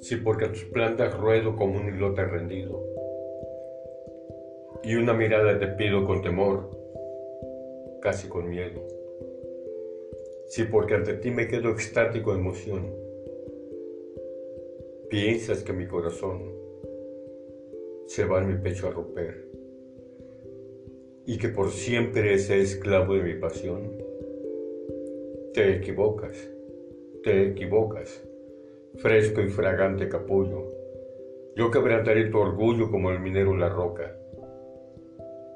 Si porque tus plantas ruedo como un islote rendido, y una mirada te pido con temor, casi con miedo. Si porque ante ti me quedo extático de emoción, piensas que mi corazón se va en mi pecho a romper y que por siempre es esclavo de mi pasión, te equivocas, te equivocas fresco y fragante capullo. Yo quebrantaré tu orgullo como el minero la roca.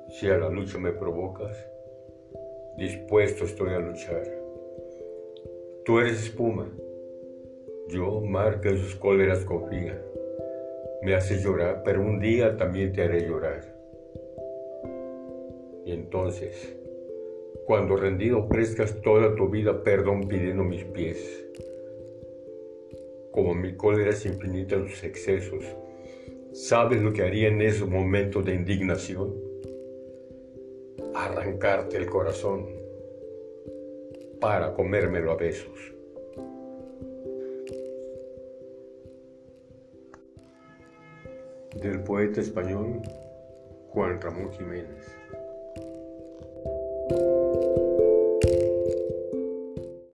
Si a la lucha me provocas, dispuesto estoy a luchar. Tú eres espuma, yo mar que sus cóleras confía. Me haces llorar, pero un día también te haré llorar. Y entonces, cuando rendido ofrezcas toda tu vida perdón pidiendo mis pies, como mi cólera es infinita en sus excesos. ¿Sabes lo que haría en esos momentos de indignación? Arrancarte el corazón para comérmelo a besos. Del poeta español Juan Ramón Jiménez.